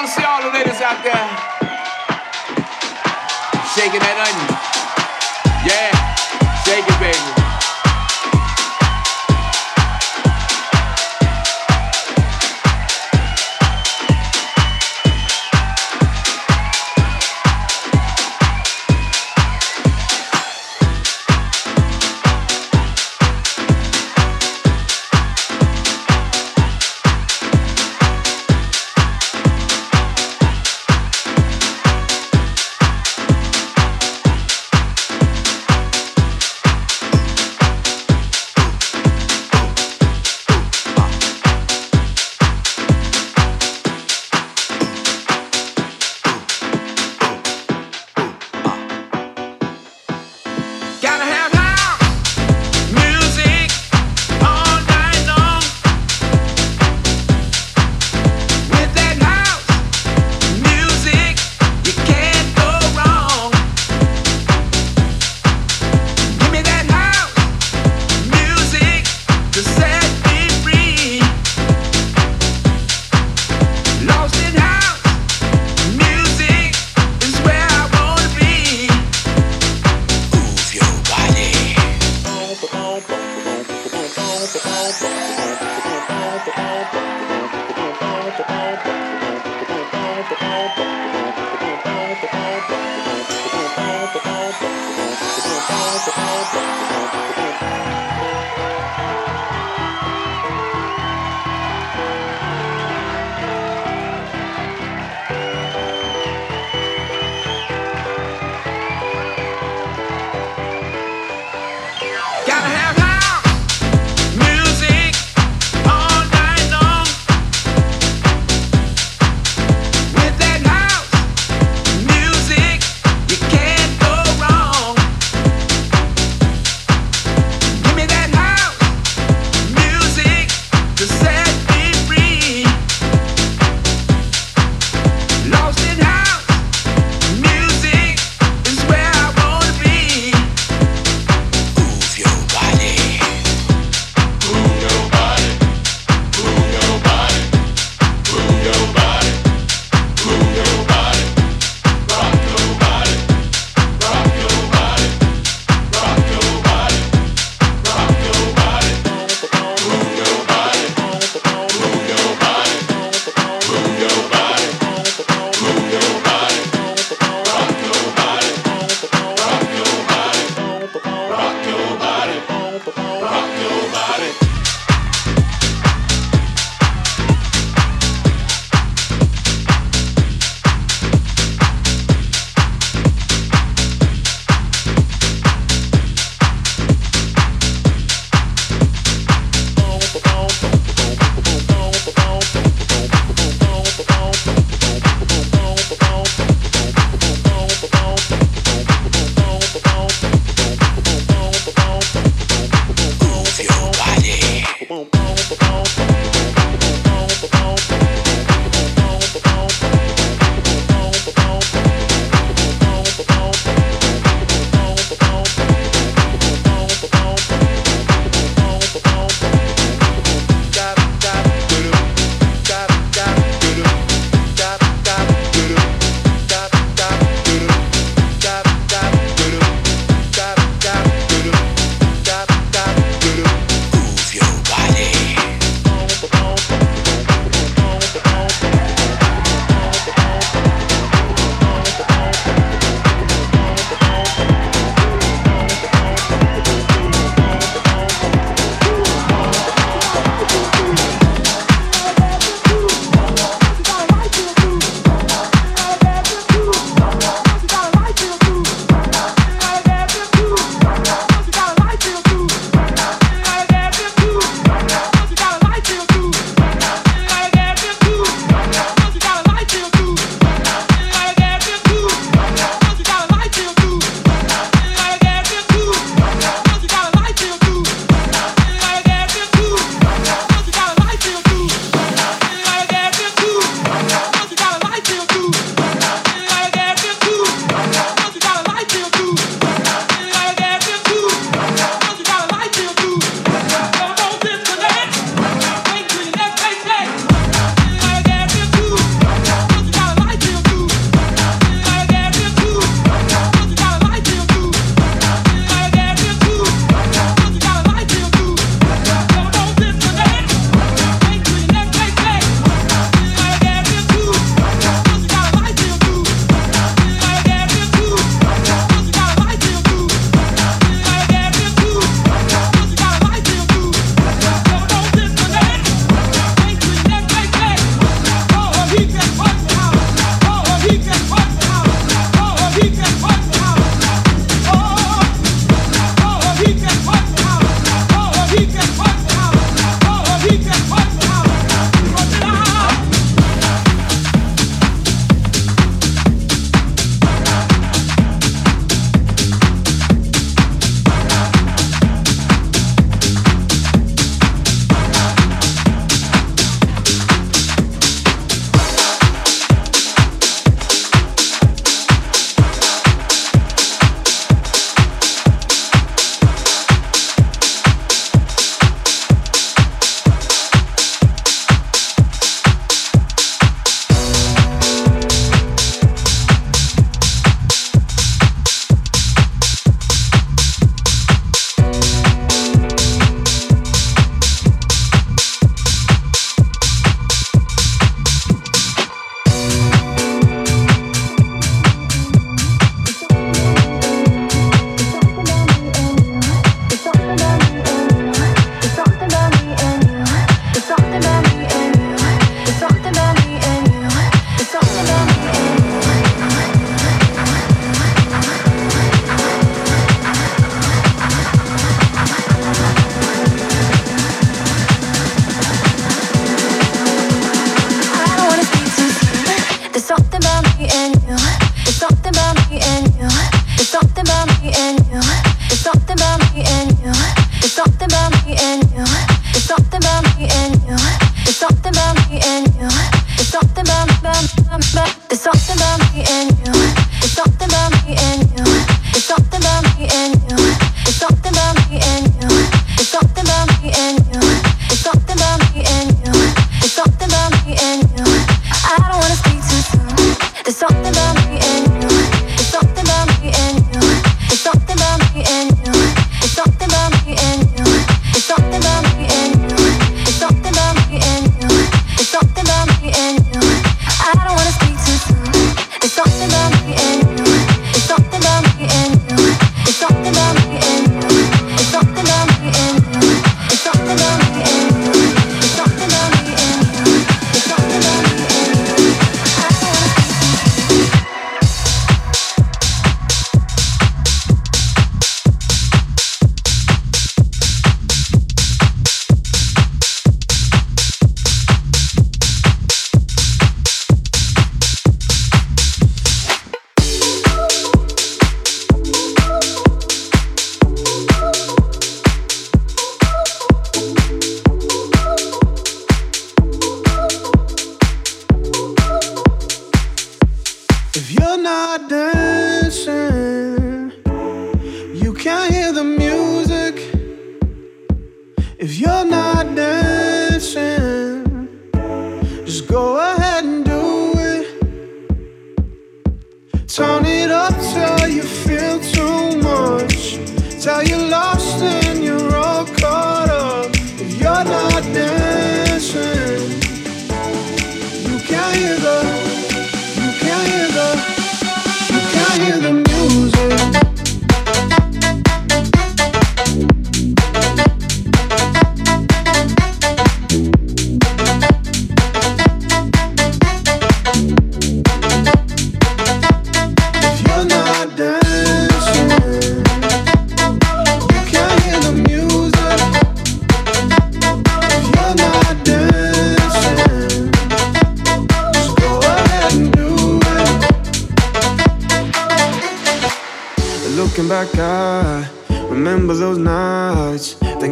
want to see all the ladies out there shaking that onion.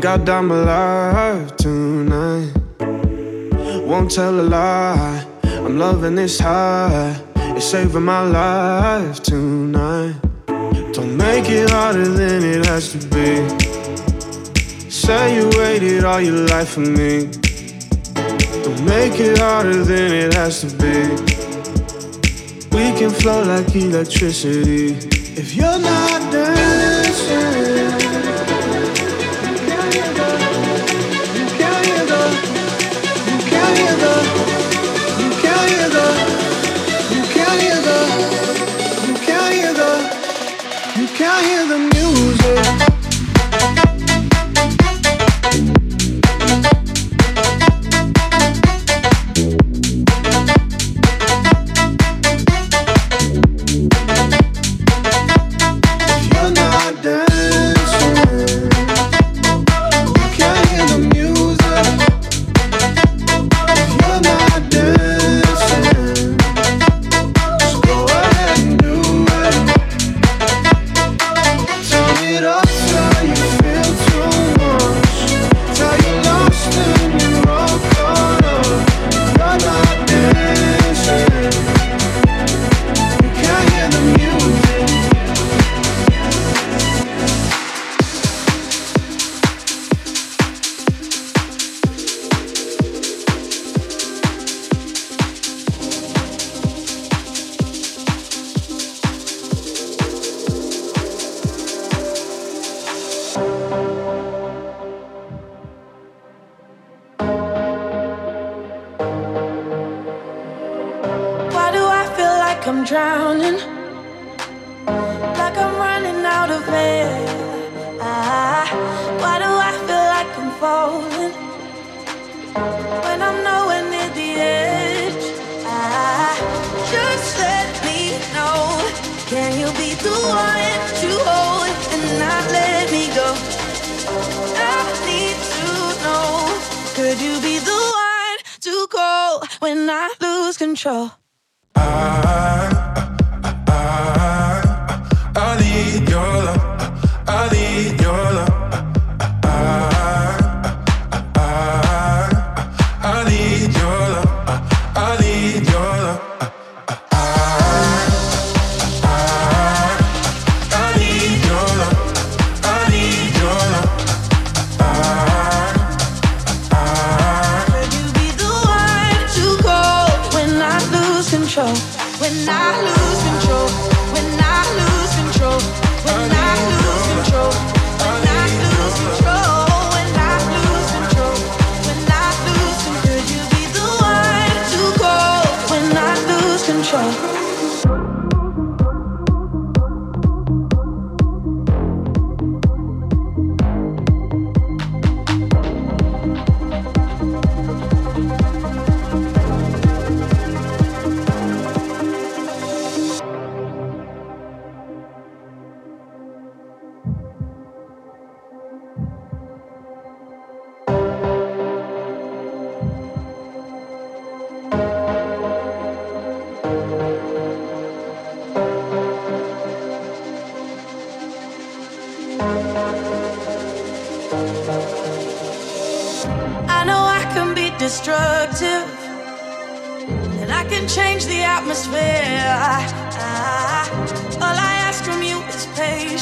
think I'll alive my life tonight. Won't tell a lie, I'm loving this high. It's saving my life tonight. Don't make it harder than it has to be. Say you waited all your life for me. Don't make it harder than it has to be. We can flow like electricity. If you're not dancing.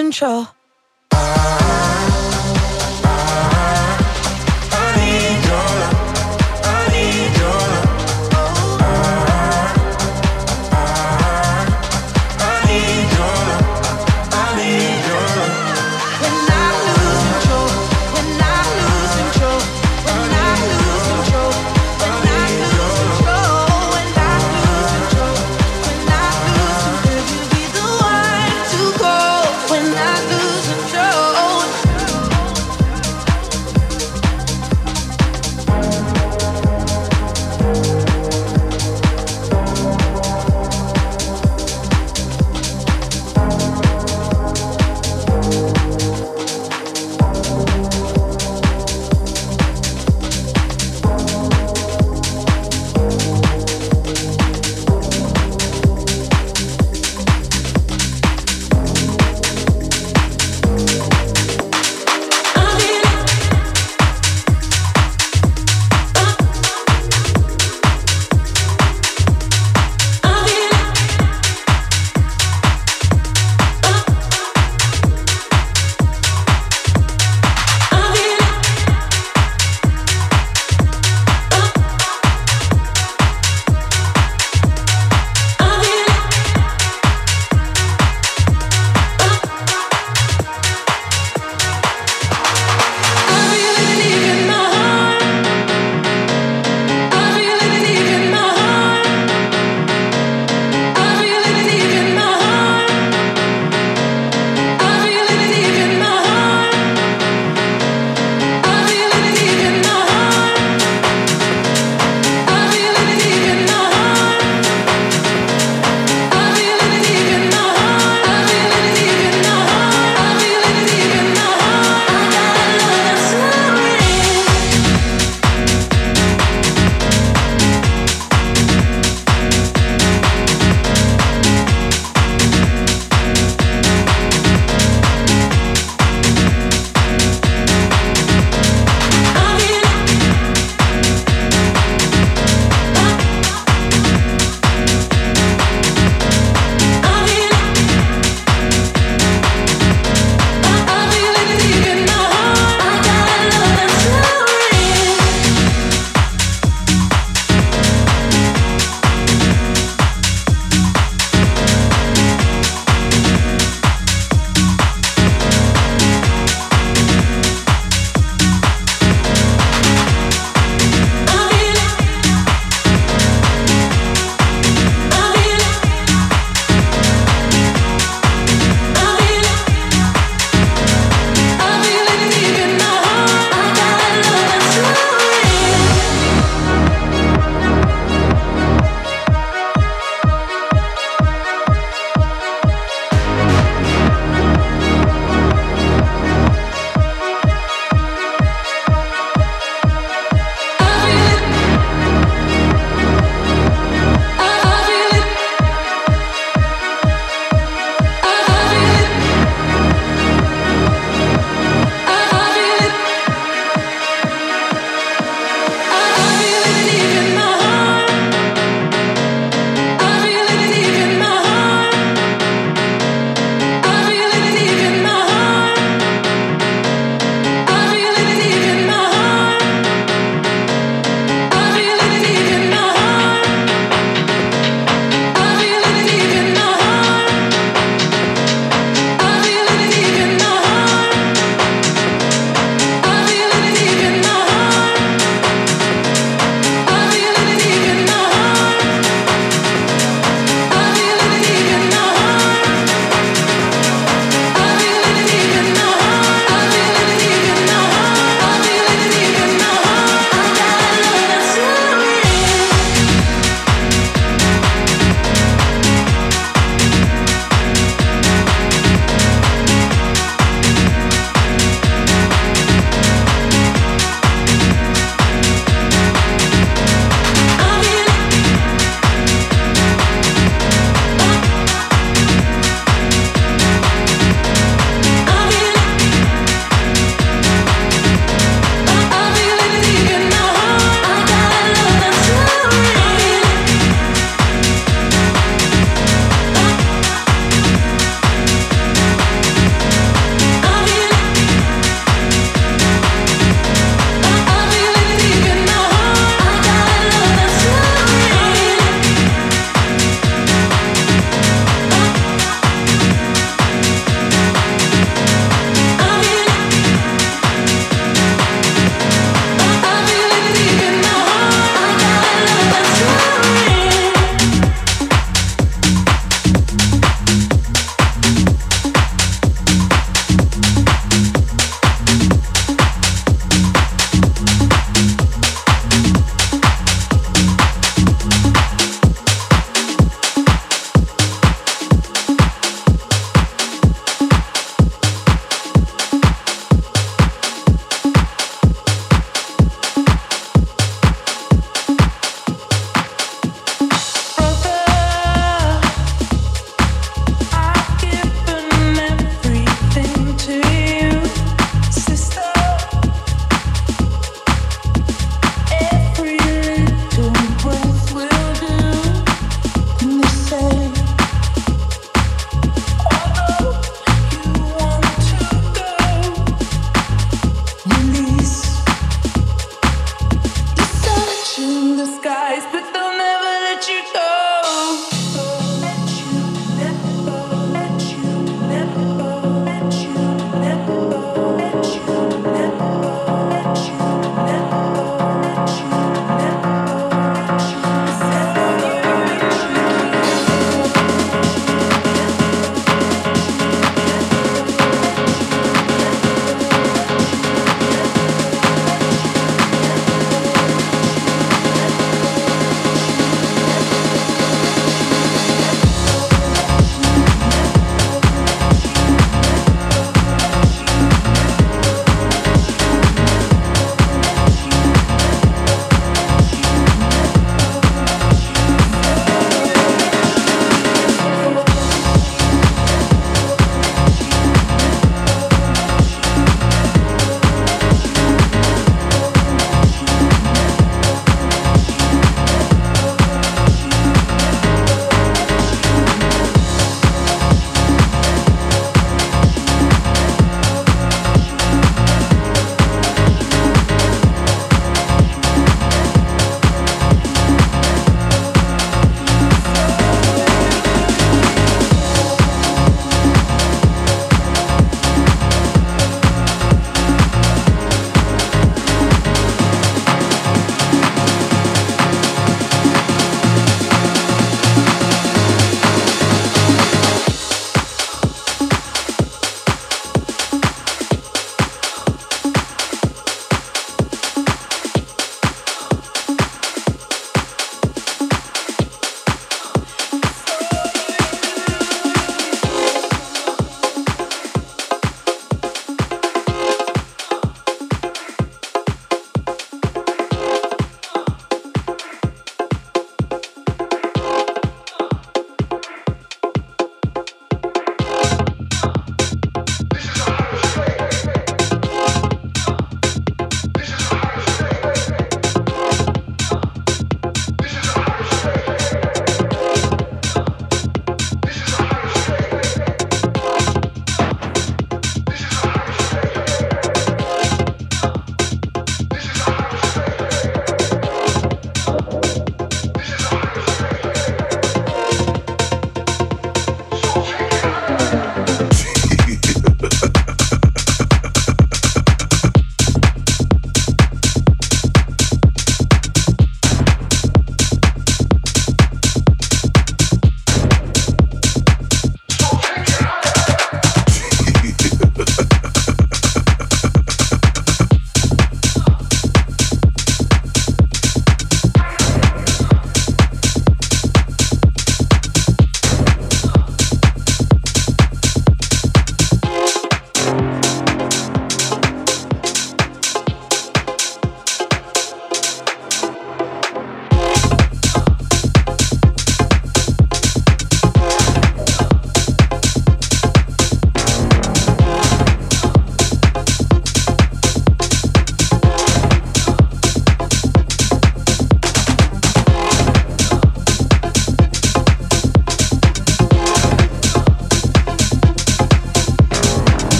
Control?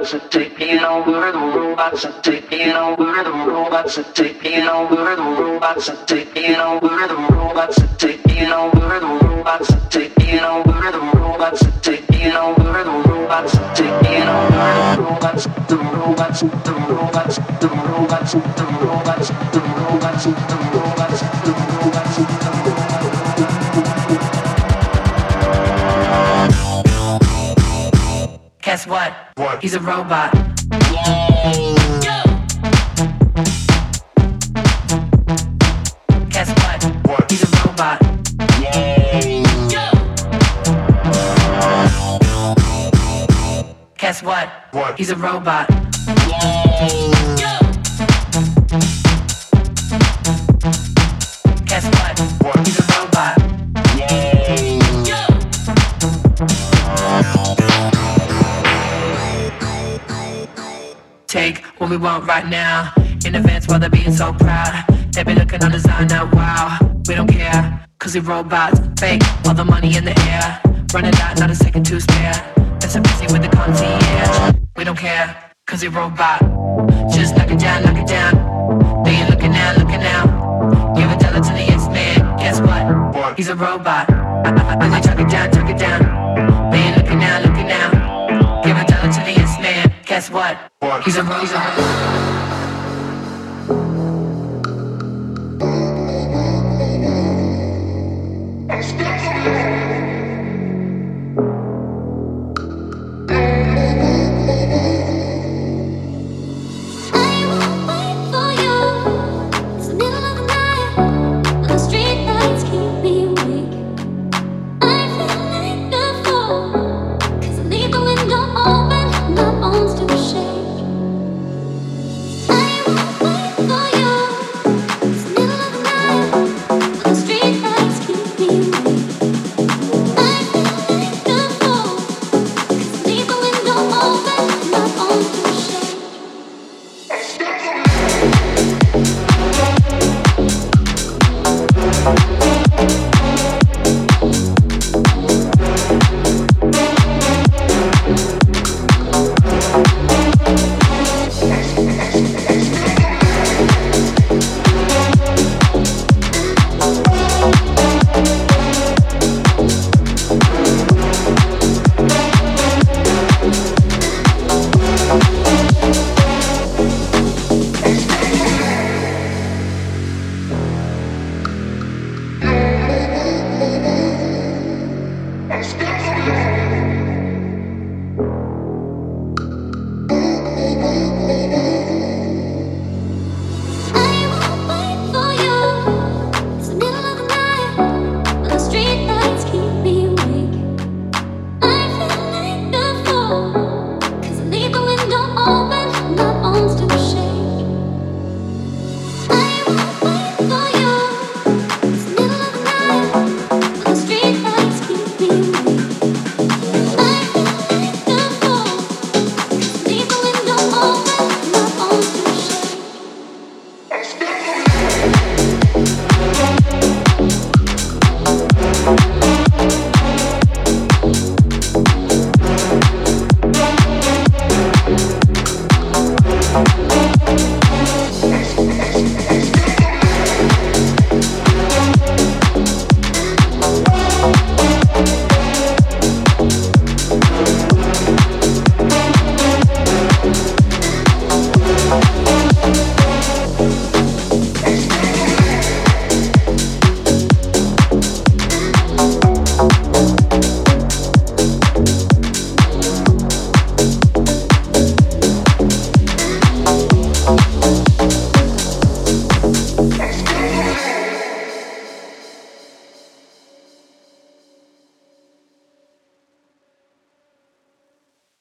robots are taking over, the robots are taking over, the robots are taking over, the robots are taking over, the robots are taking over, the robots are taking over, the robots are taking over, the robots are taking over, the robots, the robots, the robots, the robots, the robots, the robots, the robots. What? What? He's a robot. Guess what? What? He's a robot. Guess what? What? He's a robot. We want right now. In advance while they're being so proud. They be looking on designer, wow. We don't care, cause we robots. Fake, all the money in the air. Running out, not a second to spare. They're so busy with the concierge. We don't care, cause we robot. Just knock it down, knock it down. They ain't looking now, looking now. Give a dollar to the yes man. Guess what? He's a robot. They talk it down, talk it down. They ain't looking now, looking now. Give a dollar to the yes man. Guess what? What? He's a robot.